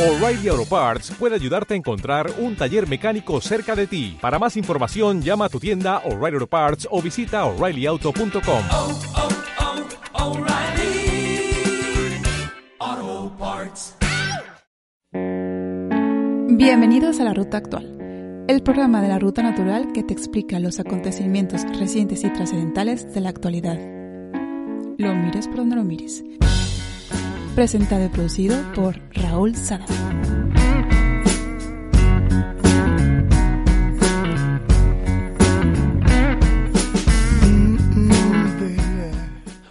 O'Reilly Auto Parts puede ayudarte a encontrar un taller mecánico cerca de ti. Para más información, llama a tu tienda O'Reilly Auto Parts o visita oreillyauto.com. oh, oh, Parts. Bienvenidos a La Ruta Actual, el programa de la Ruta Natural que te explica los acontecimientos recientes y trascendentales de la actualidad. Lo mires por donde lo mires. Presentado y producido por Raúl Sada.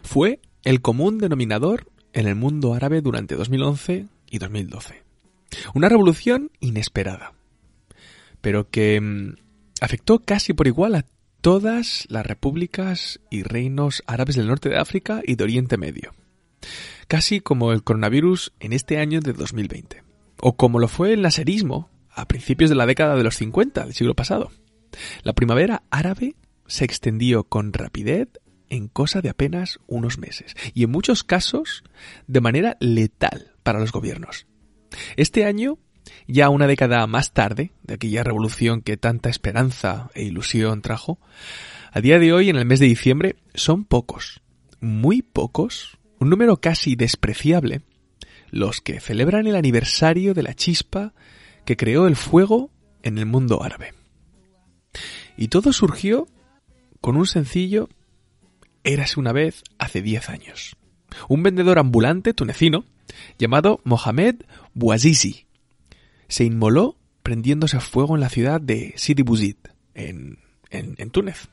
Fue el común denominador en el mundo árabe durante 2011 y 2012. Una revolución inesperada, pero que mm, afectó casi por igual a todas las repúblicas y reinos árabes del norte de África y de Oriente Medio. Casi como el coronavirus en este año de 2020. O como lo fue el naserismo a principios de la década de los 50 del siglo pasado. La primavera árabe se extendió con rapidez en cosa de apenas unos meses y en muchos casos de manera letal para los gobiernos. Este año, ya una década más tarde de aquella revolución que tanta esperanza e ilusión trajo, a día de hoy, en el mes de diciembre, son pocos, muy pocos, un número casi despreciable, los que celebran el aniversario de la chispa que creó el fuego en el mundo árabe. Y todo surgió con un sencillo Érase una vez hace 10 años. Un vendedor ambulante tunecino llamado Mohamed Bouazizi se inmoló prendiéndose fuego en la ciudad de Sidi Bouzid, en, en, en Túnez.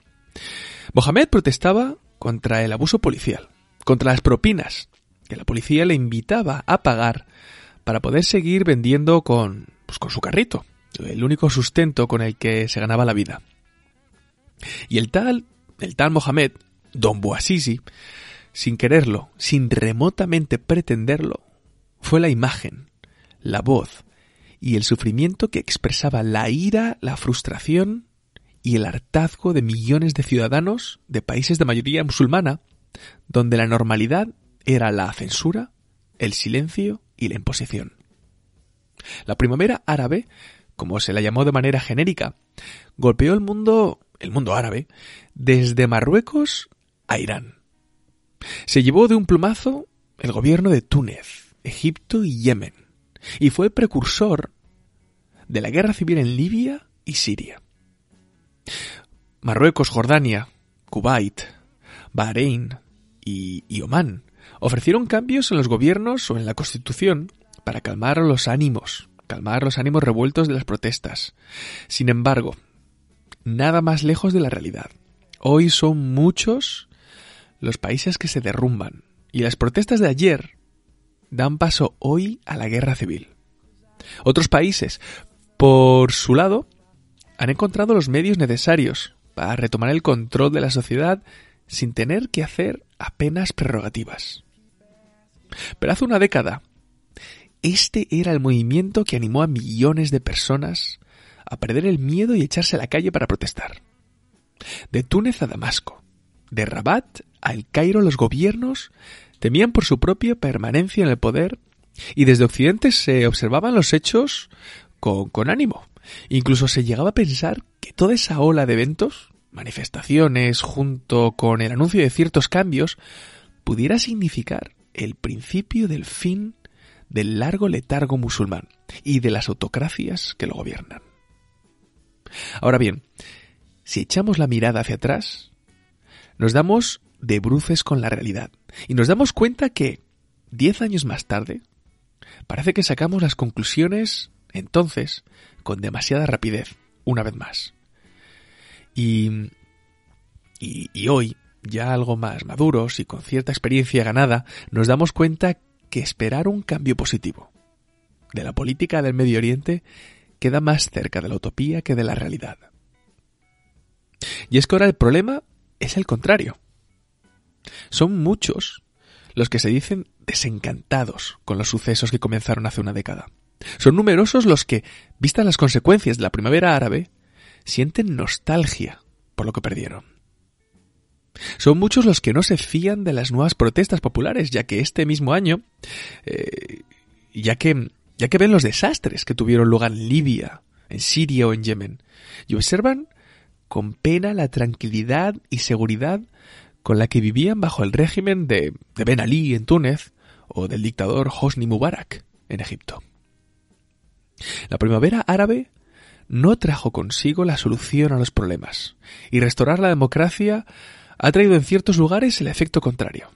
Mohamed protestaba contra el abuso policial, contra las propinas que la policía le invitaba a pagar para poder seguir vendiendo con, pues, con su carrito, el único sustento con el que se ganaba la vida. Y el tal, el tal Mohamed, Don Bouazizi, sin quererlo, sin remotamente pretenderlo, fue la imagen, la voz y el sufrimiento que expresaba la ira, la frustración y el hartazgo de millones de ciudadanos de países de mayoría musulmana, donde la normalidad era la censura, el silencio y la imposición. La primavera árabe, como se la llamó de manera genérica, golpeó el mundo, el mundo árabe, desde Marruecos a Irán. Se llevó de un plumazo el gobierno de Túnez, Egipto y Yemen, y fue precursor de la guerra civil en Libia y Siria. Marruecos, Jordania, Kuwait, Bahrein y, y Omán ofrecieron cambios en los gobiernos o en la constitución para calmar los ánimos, calmar los ánimos revueltos de las protestas. Sin embargo, nada más lejos de la realidad. Hoy son muchos los países que se derrumban y las protestas de ayer dan paso hoy a la guerra civil. Otros países, por su lado, han encontrado los medios necesarios para retomar el control de la sociedad sin tener que hacer apenas prerrogativas. Pero hace una década, este era el movimiento que animó a millones de personas a perder el miedo y echarse a la calle para protestar. De Túnez a Damasco, de Rabat a El Cairo, los gobiernos temían por su propia permanencia en el poder y desde Occidente se observaban los hechos con, con ánimo. Incluso se llegaba a pensar que toda esa ola de eventos, manifestaciones, junto con el anuncio de ciertos cambios, pudiera significar el principio del fin del largo letargo musulmán y de las autocracias que lo gobiernan. Ahora bien, si echamos la mirada hacia atrás, nos damos de bruces con la realidad y nos damos cuenta que, diez años más tarde, parece que sacamos las conclusiones, entonces, con demasiada rapidez, una vez más. Y, y, hoy, ya algo más maduros y con cierta experiencia ganada, nos damos cuenta que esperar un cambio positivo de la política del Medio Oriente queda más cerca de la utopía que de la realidad. Y es que ahora el problema es el contrario. Son muchos los que se dicen desencantados con los sucesos que comenzaron hace una década. Son numerosos los que, vistas las consecuencias de la primavera árabe, sienten nostalgia por lo que perdieron. Son muchos los que no se fían de las nuevas protestas populares, ya que este mismo año, eh, ya que ya que ven los desastres que tuvieron lugar en Libia, en Siria o en Yemen, y observan con pena la tranquilidad y seguridad con la que vivían bajo el régimen de, de Ben Ali en Túnez o del dictador Hosni Mubarak en Egipto. La primavera árabe no trajo consigo la solución a los problemas, y restaurar la democracia ha traído en ciertos lugares el efecto contrario.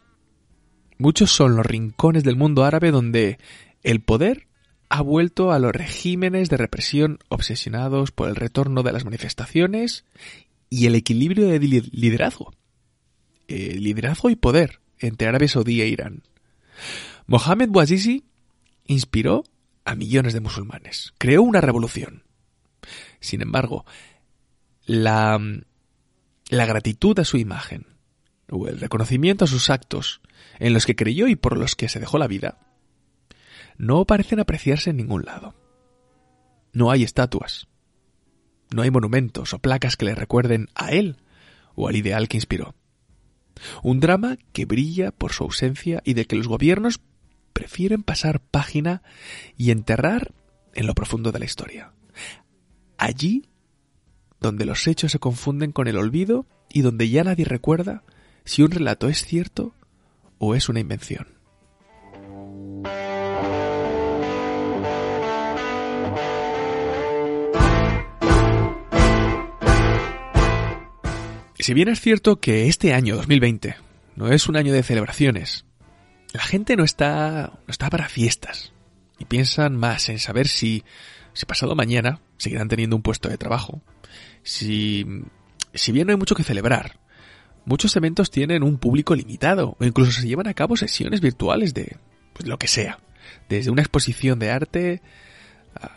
Muchos son los rincones del mundo árabe donde el poder ha vuelto a los regímenes de represión obsesionados por el retorno de las manifestaciones y el equilibrio de liderazgo. El liderazgo y poder entre Arabia Saudí e Irán. Mohamed Bouazizi inspiró a millones de musulmanes. Creó una revolución. Sin embargo, la, la gratitud a su imagen o el reconocimiento a sus actos en los que creyó y por los que se dejó la vida no parecen apreciarse en ningún lado. No hay estatuas, no hay monumentos o placas que le recuerden a él o al ideal que inspiró. Un drama que brilla por su ausencia y de que los gobiernos prefieren pasar página y enterrar en lo profundo de la historia. Allí donde los hechos se confunden con el olvido y donde ya nadie recuerda si un relato es cierto o es una invención. Si bien es cierto que este año 2020 no es un año de celebraciones, la gente no está, no está para fiestas y piensan más en saber si, si pasado mañana seguirán teniendo un puesto de trabajo. Si, si bien no hay mucho que celebrar, muchos eventos tienen un público limitado o incluso se llevan a cabo sesiones virtuales de pues, lo que sea, desde una exposición de arte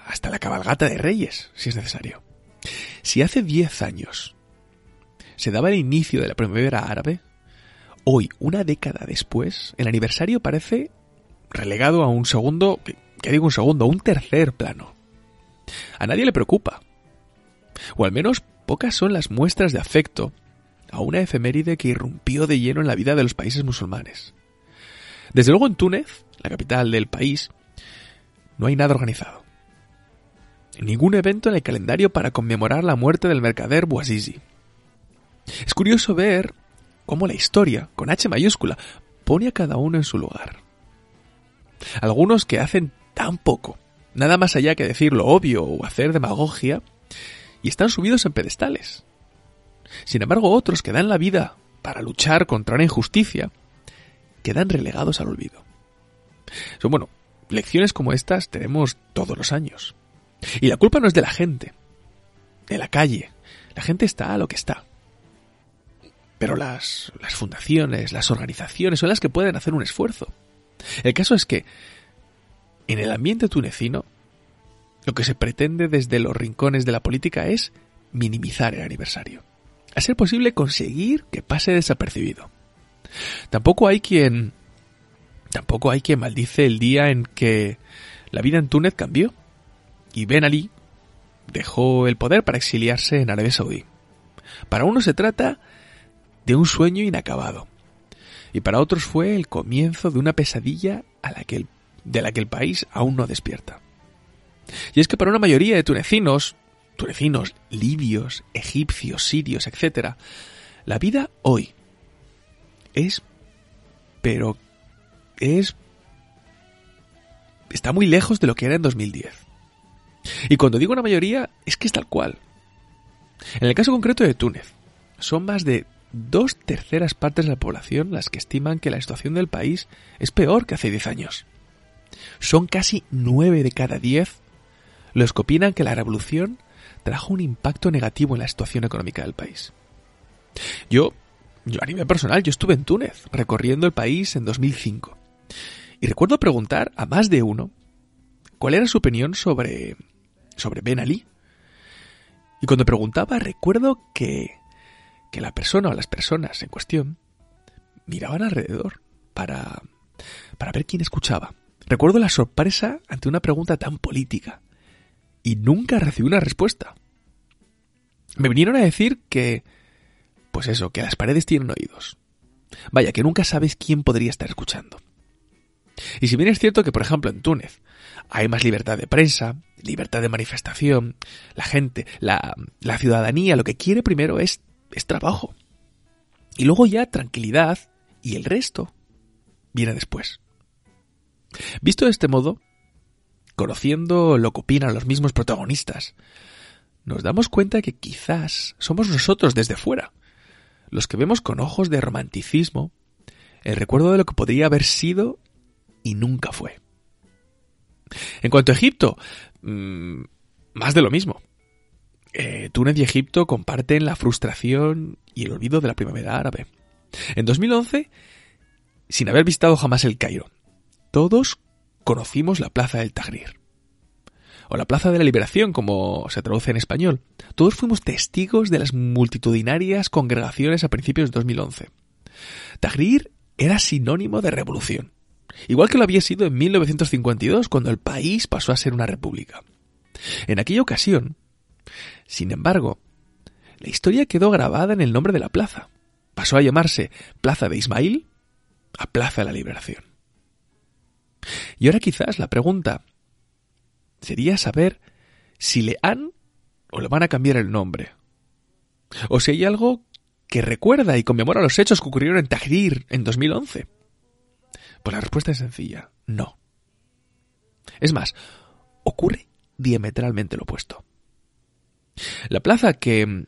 hasta la cabalgata de reyes, si es necesario. Si hace 10 años se daba el inicio de la primavera árabe, hoy, una década después, el aniversario parece relegado a un segundo, que digo un segundo, un tercer plano. A nadie le preocupa. O al menos pocas son las muestras de afecto a una efeméride que irrumpió de lleno en la vida de los países musulmanes. Desde luego en Túnez, la capital del país, no hay nada organizado. Ningún evento en el calendario para conmemorar la muerte del mercader Bouazizi. Es curioso ver cómo la historia, con H mayúscula, pone a cada uno en su lugar. Algunos que hacen tan poco, nada más allá que decir lo obvio o hacer demagogia, y están subidos en pedestales. Sin embargo, otros que dan la vida para luchar contra una injusticia, quedan relegados al olvido. Son, bueno, lecciones como estas tenemos todos los años. Y la culpa no es de la gente, de la calle. La gente está a lo que está. Pero las, las fundaciones, las organizaciones son las que pueden hacer un esfuerzo. El caso es que en el ambiente tunecino lo que se pretende desde los rincones de la política es minimizar el aniversario. A ser posible conseguir que pase desapercibido. Tampoco hay quien tampoco hay quien maldice el día en que la vida en Túnez cambió y Ben Ali dejó el poder para exiliarse en Arabia Saudí. Para uno se trata de un sueño inacabado. Y para otros fue el comienzo de una pesadilla a la que de la que el país aún no despierta. Y es que para una mayoría de tunecinos, tunecinos, libios, egipcios, sirios, etc., la vida hoy es, pero es, está muy lejos de lo que era en 2010. Y cuando digo una mayoría, es que es tal cual. En el caso concreto de Túnez, son más de dos terceras partes de la población las que estiman que la situación del país es peor que hace 10 años. Son casi 9 de cada 10 los que opinan que la revolución trajo un impacto negativo en la situación económica del país. Yo, yo a nivel personal, yo estuve en Túnez, recorriendo el país en 2005. Y recuerdo preguntar a más de uno cuál era su opinión sobre, sobre Ben Ali. Y cuando preguntaba, recuerdo que que la persona o las personas en cuestión miraban alrededor para, para ver quién escuchaba. Recuerdo la sorpresa ante una pregunta tan política y nunca recibí una respuesta. Me vinieron a decir que, pues eso, que las paredes tienen oídos. Vaya, que nunca sabes quién podría estar escuchando. Y si bien es cierto que, por ejemplo, en Túnez hay más libertad de prensa, libertad de manifestación, la gente, la, la ciudadanía, lo que quiere primero es, es trabajo. Y luego ya tranquilidad y el resto viene después. Visto de este modo, conociendo lo que opinan los mismos protagonistas, nos damos cuenta que quizás somos nosotros desde fuera, los que vemos con ojos de romanticismo el recuerdo de lo que podría haber sido y nunca fue. En cuanto a Egipto, mm, más de lo mismo. Eh, Túnez y Egipto comparten la frustración y el olvido de la primavera árabe. En 2011, sin haber visitado jamás el Cairo, todos conocimos la Plaza del Tahrir. O la Plaza de la Liberación, como se traduce en español. Todos fuimos testigos de las multitudinarias congregaciones a principios de 2011. Tahrir era sinónimo de revolución, igual que lo había sido en 1952, cuando el país pasó a ser una república. En aquella ocasión, sin embargo, la historia quedó grabada en el nombre de la plaza. Pasó a llamarse Plaza de Ismail a Plaza de la Liberación. Y ahora quizás la pregunta sería saber si le han o le van a cambiar el nombre. O si hay algo que recuerda y conmemora los hechos que ocurrieron en Tahrir en 2011. Pues la respuesta es sencilla, no. Es más, ocurre diametralmente lo opuesto. La plaza que,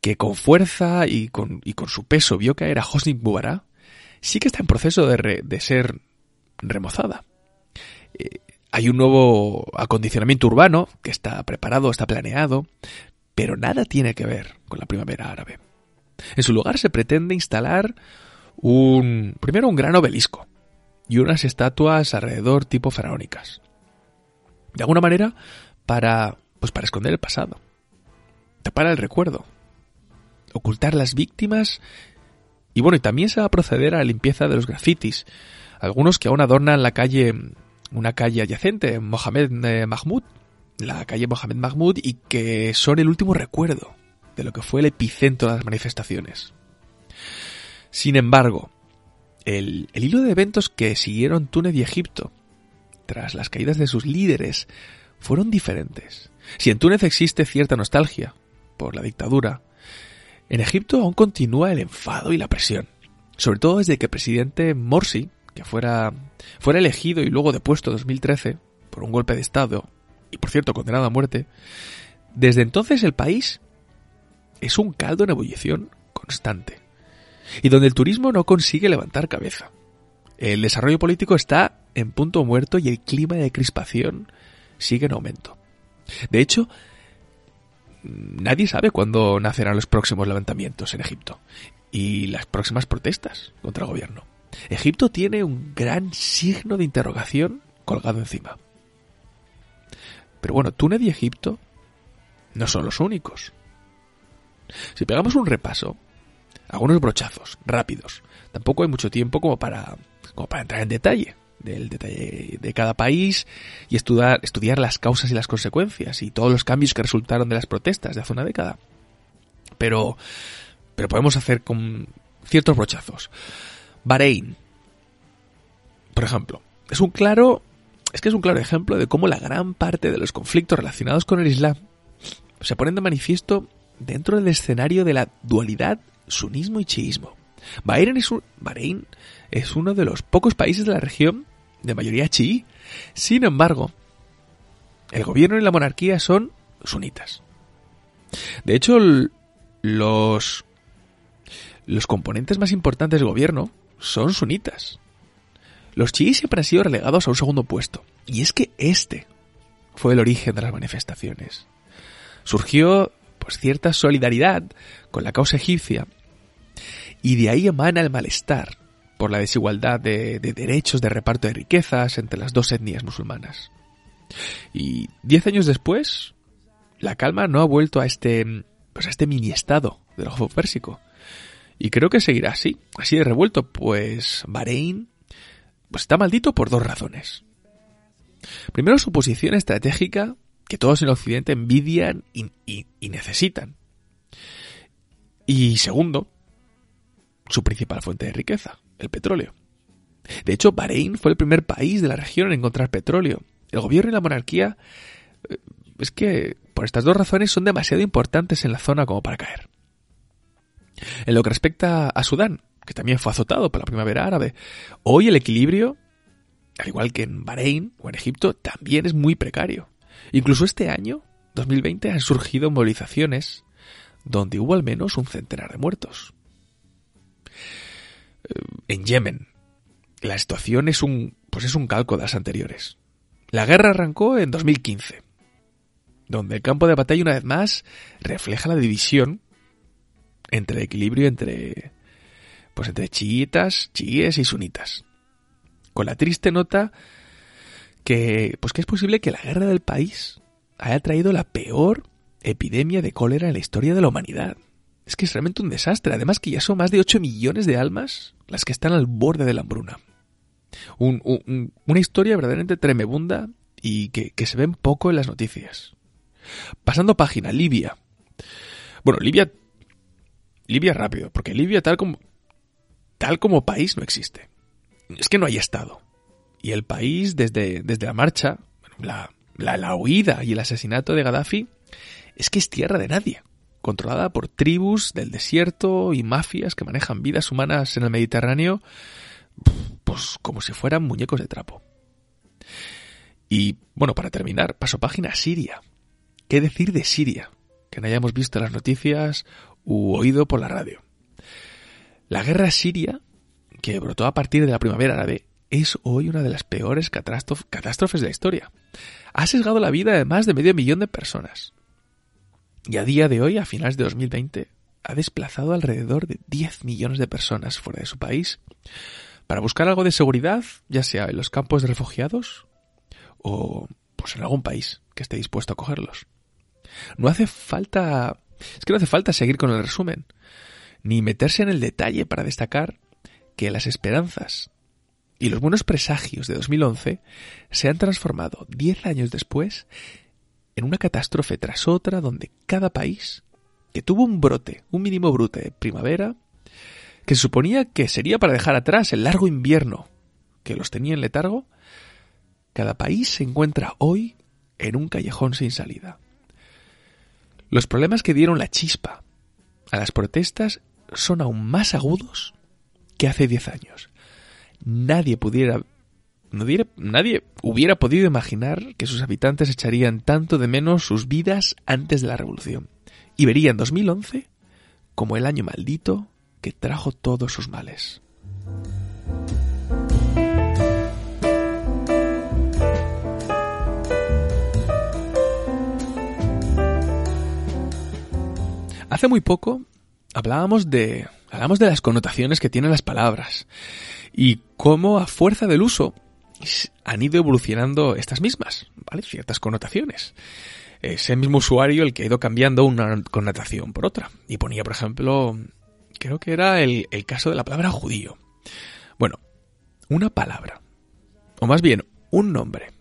que con fuerza y con, y con su peso vio caer a Hosni Mubarak sí que está en proceso de, de ser remozada. Eh, hay un nuevo acondicionamiento urbano que está preparado, está planeado, pero nada tiene que ver con la primavera árabe. En su lugar se pretende instalar un primero un gran obelisco y unas estatuas alrededor tipo faraónicas. De alguna manera para pues para esconder el pasado, tapar el recuerdo, ocultar las víctimas y bueno, y también se va a proceder a la limpieza de los grafitis, algunos que aún adornan la calle, una calle adyacente, Mohamed eh, Mahmoud, la calle Mohamed Mahmoud, y que son el último recuerdo de lo que fue el epicentro de las manifestaciones. Sin embargo, el, el hilo de eventos que siguieron Túnez y Egipto, tras las caídas de sus líderes, fueron diferentes. Si en Túnez existe cierta nostalgia por la dictadura, en Egipto aún continúa el enfado y la presión, sobre todo desde que el presidente Morsi que fuera, fuera elegido y luego depuesto en 2013 por un golpe de Estado, y por cierto condenado a muerte, desde entonces el país es un caldo en ebullición constante, y donde el turismo no consigue levantar cabeza. El desarrollo político está en punto muerto y el clima de crispación sigue en aumento. De hecho, nadie sabe cuándo nacerán los próximos levantamientos en Egipto y las próximas protestas contra el gobierno. Egipto tiene un gran signo de interrogación colgado encima. Pero bueno, Túnez y Egipto no son los únicos. Si pegamos un repaso, algunos brochazos rápidos, tampoco hay mucho tiempo como para, como para entrar en detalle del detalle de cada país y estudiar, estudiar las causas y las consecuencias y todos los cambios que resultaron de las protestas de hace una década. Pero, pero podemos hacer con ciertos brochazos. Bahrein, por ejemplo, es un claro, es que es un claro ejemplo de cómo la gran parte de los conflictos relacionados con el Islam se ponen de manifiesto dentro del escenario de la dualidad sunismo y chiismo. Bahrein es, Bahrein es uno de los pocos países de la región de mayoría chií. Sin embargo, el gobierno y la monarquía son sunitas. De hecho, los, los componentes más importantes del gobierno son sunitas. Los chiíes siempre han sido relegados a un segundo puesto. Y es que este fue el origen de las manifestaciones. Surgió pues cierta solidaridad con la causa egipcia y de ahí emana el malestar por la desigualdad de, de derechos de reparto de riquezas entre las dos etnias musulmanas. Y diez años después, la calma no ha vuelto a este, pues a este mini estado del Golfo Pérsico. Y creo que seguirá así, así de revuelto, pues Bahrein pues está maldito por dos razones. Primero, su posición estratégica que todos en Occidente envidian y, y necesitan. Y segundo, su principal fuente de riqueza, el petróleo. De hecho, Bahrein fue el primer país de la región en encontrar petróleo. El gobierno y la monarquía eh, es que por estas dos razones son demasiado importantes en la zona como para caer. En lo que respecta a Sudán, que también fue azotado por la primavera árabe, hoy el equilibrio, al igual que en Bahrein o en Egipto, también es muy precario. Incluso este año, 2020, han surgido movilizaciones donde hubo al menos un centenar de muertos. Eh, en Yemen, la situación es un, pues es un calco de las anteriores. La guerra arrancó en 2015, donde el campo de batalla una vez más refleja la división entre el equilibrio entre pues entre chiitas, chiíes y sunitas. Con la triste nota que pues que es posible que la guerra del país haya traído la peor epidemia de cólera en la historia de la humanidad. Es que es realmente un desastre, además que ya son más de 8 millones de almas las que están al borde de la hambruna. una historia verdaderamente tremebunda y que, que se ven poco en las noticias. Pasando página, Libia. Bueno, Libia Libia rápido, porque Libia tal como tal como país no existe. Es que no hay Estado. Y el país, desde, desde la marcha, la, la, la huida y el asesinato de Gaddafi, es que es tierra de nadie, controlada por tribus del desierto y mafias que manejan vidas humanas en el Mediterráneo, pues como si fueran muñecos de trapo. Y bueno, para terminar, paso página Siria. ¿Qué decir de Siria? Que no hayamos visto las noticias u oído por la radio. La guerra siria, que brotó a partir de la primavera árabe, es hoy una de las peores catástrofes de la historia. Ha sesgado la vida de más de medio millón de personas. Y a día de hoy, a finales de 2020, ha desplazado alrededor de 10 millones de personas fuera de su país para buscar algo de seguridad, ya sea en los campos de refugiados o pues en algún país que esté dispuesto a acogerlos. No hace falta es que no hace falta seguir con el resumen, ni meterse en el detalle para destacar que las esperanzas y los buenos presagios de 2011 se han transformado diez años después en una catástrofe tras otra donde cada país que tuvo un brote, un mínimo brote de primavera, que se suponía que sería para dejar atrás el largo invierno que los tenía en letargo, cada país se encuentra hoy en un callejón sin salida. Los problemas que dieron la chispa a las protestas son aún más agudos que hace 10 años. Nadie pudiera nadie hubiera podido imaginar que sus habitantes echarían tanto de menos sus vidas antes de la revolución y verían 2011 como el año maldito que trajo todos sus males. Hace muy poco hablábamos de, hablamos de las connotaciones que tienen las palabras y cómo a fuerza del uso han ido evolucionando estas mismas, ¿vale? Ciertas connotaciones. Es el mismo usuario el que ha ido cambiando una connotación por otra. Y ponía, por ejemplo, creo que era el, el caso de la palabra judío. Bueno, una palabra, o más bien un nombre,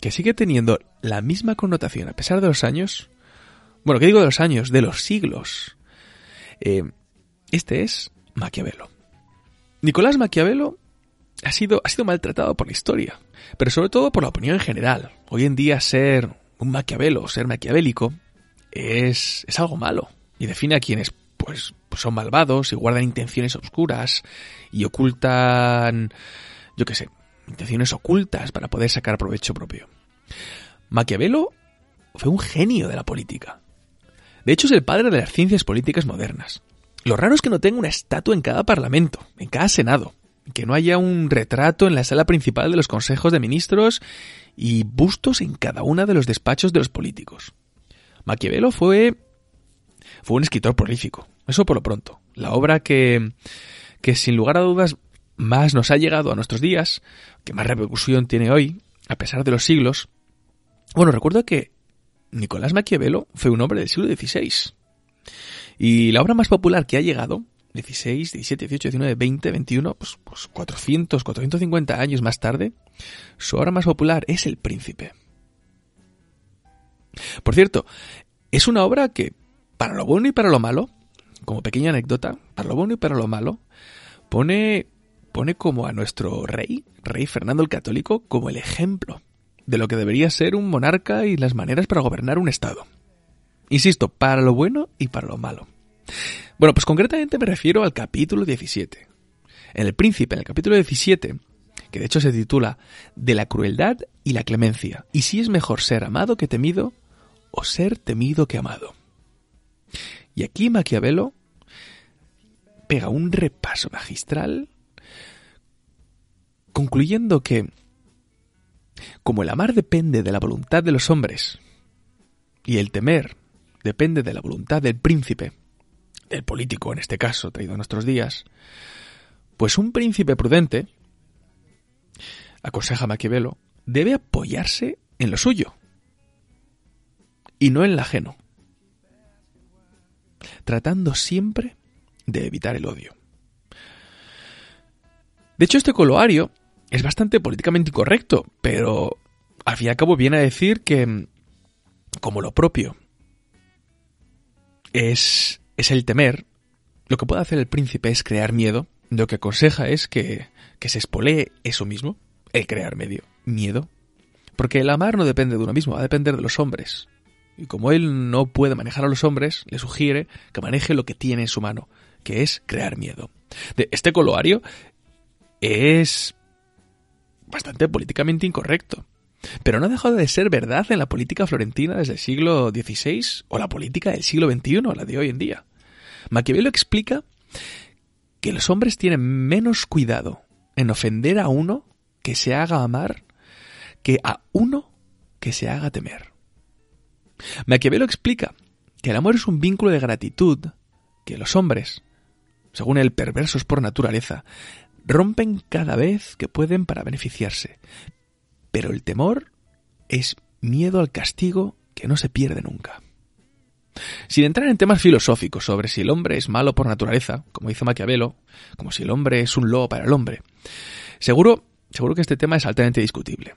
que sigue teniendo la misma connotación a pesar de los años, bueno, ¿qué digo de los años? De los siglos. Eh, este es Maquiavelo. Nicolás Maquiavelo ha sido, ha sido maltratado por la historia, pero sobre todo por la opinión en general. Hoy en día ser un Maquiavelo, ser maquiavélico, es, es algo malo y define a quienes pues, son malvados y guardan intenciones oscuras y ocultan, yo qué sé, intenciones ocultas para poder sacar provecho propio. Maquiavelo fue un genio de la política. De hecho, es el padre de las ciencias políticas modernas. Lo raro es que no tenga una estatua en cada parlamento, en cada senado, que no haya un retrato en la sala principal de los consejos de ministros y bustos en cada uno de los despachos de los políticos. Maquiavelo fue fue un escritor prolífico, eso por lo pronto. La obra que, que sin lugar a dudas más nos ha llegado a nuestros días, que más repercusión tiene hoy, a pesar de los siglos. Bueno, recuerdo que Nicolás Maquiavelo fue un hombre del siglo XVI. Y la obra más popular que ha llegado, 16, 17, 18, 19, 20, 21, pues, pues 400, 450 años más tarde, su obra más popular es El Príncipe. Por cierto, es una obra que, para lo bueno y para lo malo, como pequeña anécdota, para lo bueno y para lo malo, pone pone como a nuestro rey, rey Fernando el Católico, como el ejemplo de lo que debería ser un monarca y las maneras para gobernar un Estado. Insisto, para lo bueno y para lo malo. Bueno, pues concretamente me refiero al capítulo 17. En el príncipe, en el capítulo 17, que de hecho se titula De la crueldad y la clemencia, y si es mejor ser amado que temido, o ser temido que amado. Y aquí Maquiavelo pega un repaso magistral, concluyendo que, como el amar depende de la voluntad de los hombres, y el temer depende de la voluntad del príncipe, del político en este caso, traído a nuestros días, pues un príncipe prudente, aconseja Maquiavelo, debe apoyarse en lo suyo y no en el ajeno, tratando siempre de evitar el odio. De hecho, este coloario es bastante políticamente incorrecto, pero al fin y al cabo viene a decir que, como lo propio es, es el temer, lo que puede hacer el príncipe es crear miedo, lo que aconseja es que, que se espolee eso mismo, el crear medio, miedo, porque el amar no depende de uno mismo, va a depender de los hombres. Y como él no puede manejar a los hombres, le sugiere que maneje lo que tiene en su mano, que es crear miedo. De este coloario es bastante políticamente incorrecto. Pero no ha dejado de ser verdad en la política florentina desde el siglo XVI o la política del siglo XXI, la de hoy en día. Maquiavelo explica que los hombres tienen menos cuidado en ofender a uno que se haga amar que a uno que se haga temer. Maquiavelo explica que el amor es un vínculo de gratitud que los hombres, según el perversos por naturaleza, rompen cada vez que pueden para beneficiarse. Pero el temor es miedo al castigo que no se pierde nunca. Sin entrar en temas filosóficos sobre si el hombre es malo por naturaleza, como dice Maquiavelo, como si el hombre es un lobo para el hombre, seguro, seguro que este tema es altamente discutible.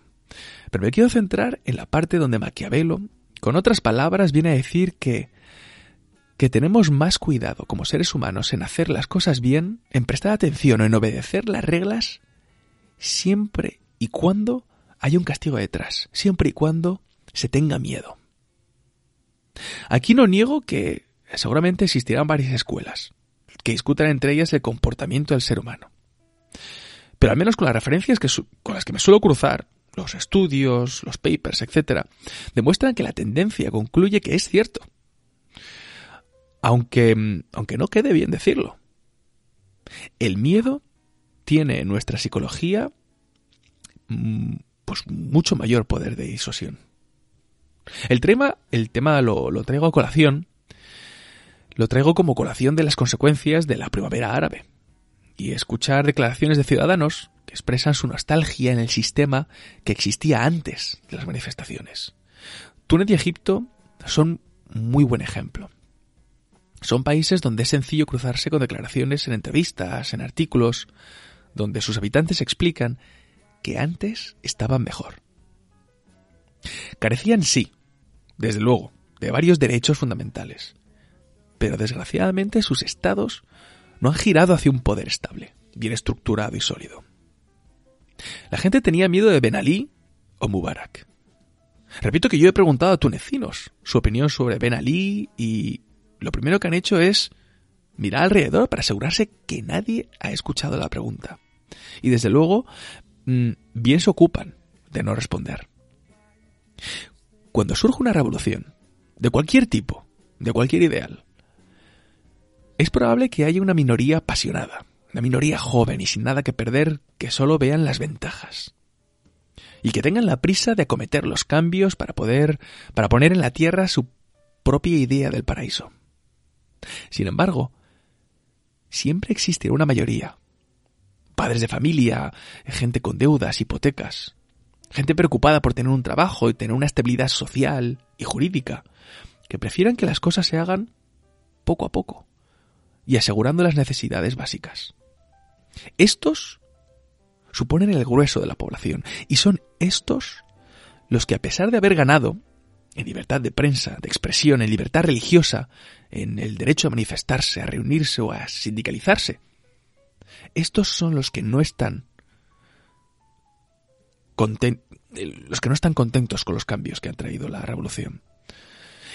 Pero me quiero centrar en la parte donde Maquiavelo con otras palabras, viene a decir que que tenemos más cuidado como seres humanos en hacer las cosas bien, en prestar atención o en obedecer las reglas, siempre y cuando haya un castigo detrás, siempre y cuando se tenga miedo. Aquí no niego que seguramente existirán varias escuelas que discutan entre ellas el comportamiento del ser humano. Pero al menos con las referencias que con las que me suelo cruzar, los estudios, los papers, etc., demuestran que la tendencia concluye que es cierto. Aunque, aunque no quede bien decirlo. El miedo tiene en nuestra psicología mm, pues mucho mayor poder de disuasión. El tema, el tema lo, lo traigo a colación, lo traigo como colación de las consecuencias de la primavera árabe. Y escuchar declaraciones de ciudadanos que expresan su nostalgia en el sistema que existía antes de las manifestaciones. Túnez y Egipto son muy buen ejemplo. Son países donde es sencillo cruzarse con declaraciones en entrevistas, en artículos, donde sus habitantes explican que antes estaban mejor. Carecían, sí, desde luego, de varios derechos fundamentales, pero desgraciadamente sus estados no han girado hacia un poder estable, bien estructurado y sólido. La gente tenía miedo de Ben Ali o Mubarak. Repito que yo he preguntado a tunecinos su opinión sobre Ben Ali y lo primero que han hecho es mirar alrededor para asegurarse que nadie ha escuchado la pregunta. Y desde luego, mm, bien se ocupan de no responder. Cuando surge una revolución, de cualquier tipo, de cualquier ideal, es probable que haya una minoría apasionada, una minoría joven y sin nada que perder que solo vean las ventajas. Y que tengan la prisa de acometer los cambios para poder, para poner en la tierra su propia idea del paraíso. Sin embargo, siempre existe una mayoría. Padres de familia, gente con deudas, hipotecas, gente preocupada por tener un trabajo y tener una estabilidad social y jurídica, que prefieran que las cosas se hagan poco a poco y asegurando las necesidades básicas. Estos suponen el grueso de la población y son estos los que a pesar de haber ganado en libertad de prensa, de expresión, en libertad religiosa, en el derecho a manifestarse, a reunirse o a sindicalizarse, Estos son los que no están eh, los que no están contentos con los cambios que ha traído la revolución.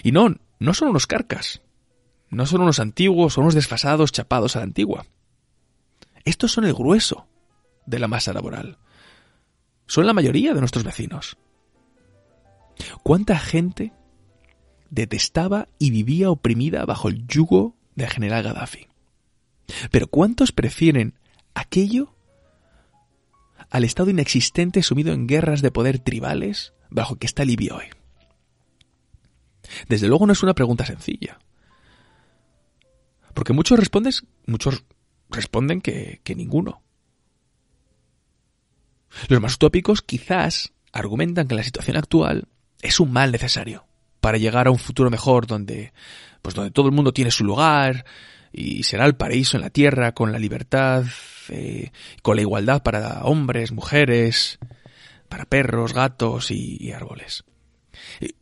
Y no, no son unos carcas, no son unos antiguos o unos desfasados chapados a la antigua. Estos son el grueso de la masa laboral. Son la mayoría de nuestros vecinos. ¿Cuánta gente detestaba y vivía oprimida bajo el yugo del general Gaddafi? Pero ¿cuántos prefieren aquello al estado inexistente sumido en guerras de poder tribales bajo que está Libia hoy? Desde luego no es una pregunta sencilla. Porque muchos respondes, muchos responden que, que ninguno. Los más utópicos quizás argumentan que la situación actual es un mal necesario para llegar a un futuro mejor donde, pues donde todo el mundo tiene su lugar y será el paraíso en la tierra con la libertad, eh, con la igualdad para hombres, mujeres, para perros, gatos y, y árboles.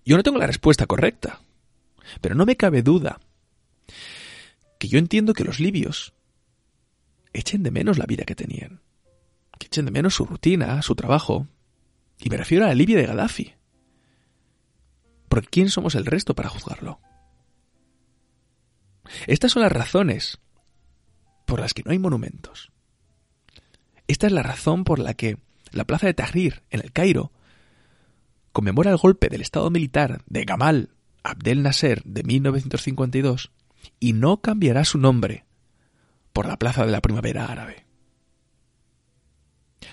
Yo no tengo la respuesta correcta, pero no me cabe duda que yo entiendo que los libios echen de menos la vida que tenían, que echen de menos su rutina, su trabajo, y me refiero a la Libia de Gaddafi. Porque ¿quién somos el resto para juzgarlo? Estas son las razones por las que no hay monumentos. Esta es la razón por la que la plaza de Tahrir, en el Cairo, conmemora el golpe del Estado militar de Gamal Abdel Nasser de 1952 y no cambiará su nombre por la Plaza de la Primavera Árabe.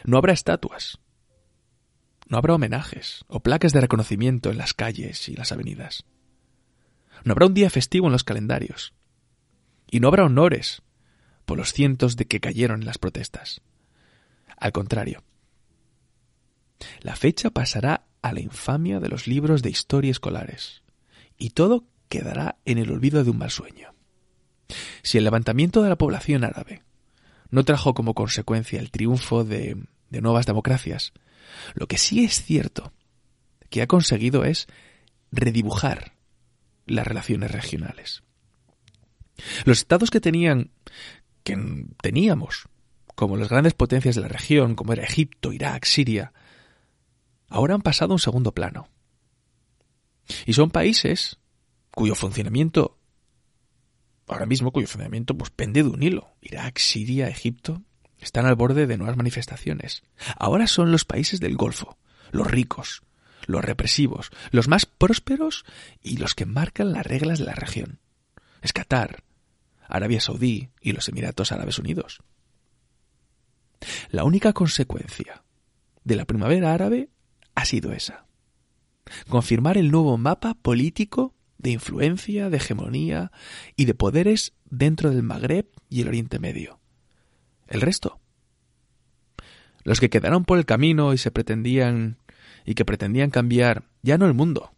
No habrá estatuas, no habrá homenajes o placas de reconocimiento en las calles y las avenidas. No habrá un día festivo en los calendarios. Y no habrá honores por los cientos de que cayeron en las protestas. Al contrario, la fecha pasará a la infamia de los libros de historia escolares, y todo quedará en el olvido de un mal sueño. Si el levantamiento de la población árabe no trajo como consecuencia el triunfo de, de nuevas democracias, lo que sí es cierto que ha conseguido es redibujar las relaciones regionales. Los estados que tenían, que teníamos, como las grandes potencias de la región, como era Egipto, Irak, Siria, ahora han pasado a un segundo plano. Y son países cuyo funcionamiento, ahora mismo cuyo funcionamiento pues pende de un hilo. Irak, Siria, Egipto, están al borde de nuevas manifestaciones. Ahora son los países del Golfo, los ricos, los represivos, los más prósperos y los que marcan las reglas de la región. Es Qatar, Arabia Saudí y los Emiratos Árabes Unidos. La única consecuencia de la primavera árabe ha sido esa. Confirmar el nuevo mapa político de influencia, de hegemonía y de poderes dentro del Magreb y el Oriente Medio. El resto. Los que quedaron por el camino y se pretendían y que pretendían cambiar ya no el mundo,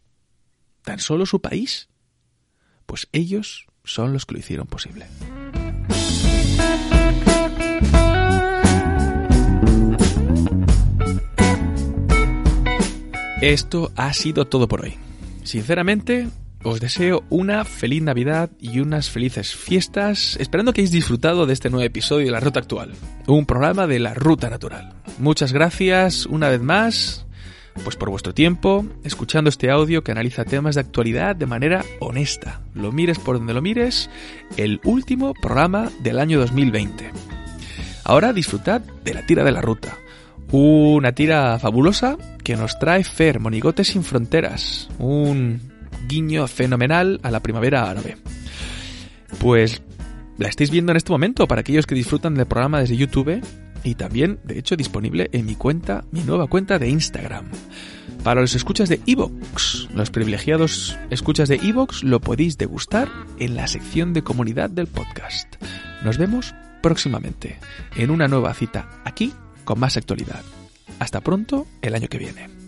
tan solo su país, pues ellos son los que lo hicieron posible. Esto ha sido todo por hoy. Sinceramente, os deseo una feliz Navidad y unas felices fiestas, esperando que hayáis disfrutado de este nuevo episodio de La Ruta Actual, un programa de la Ruta Natural. Muchas gracias una vez más, pues por vuestro tiempo, escuchando este audio que analiza temas de actualidad de manera honesta. Lo mires por donde lo mires, el último programa del año 2020. Ahora disfrutad de la tira de la ruta. Una tira fabulosa que nos trae Fer Monigotes sin Fronteras, un guiño fenomenal a la primavera árabe. Pues la estáis viendo en este momento para aquellos que disfrutan del programa desde YouTube y también, de hecho, disponible en mi cuenta, mi nueva cuenta de Instagram. Para los escuchas de Evox, los privilegiados escuchas de Evox, lo podéis degustar en la sección de comunidad del podcast. Nos vemos próximamente en una nueva cita aquí con más actualidad. Hasta pronto el año que viene.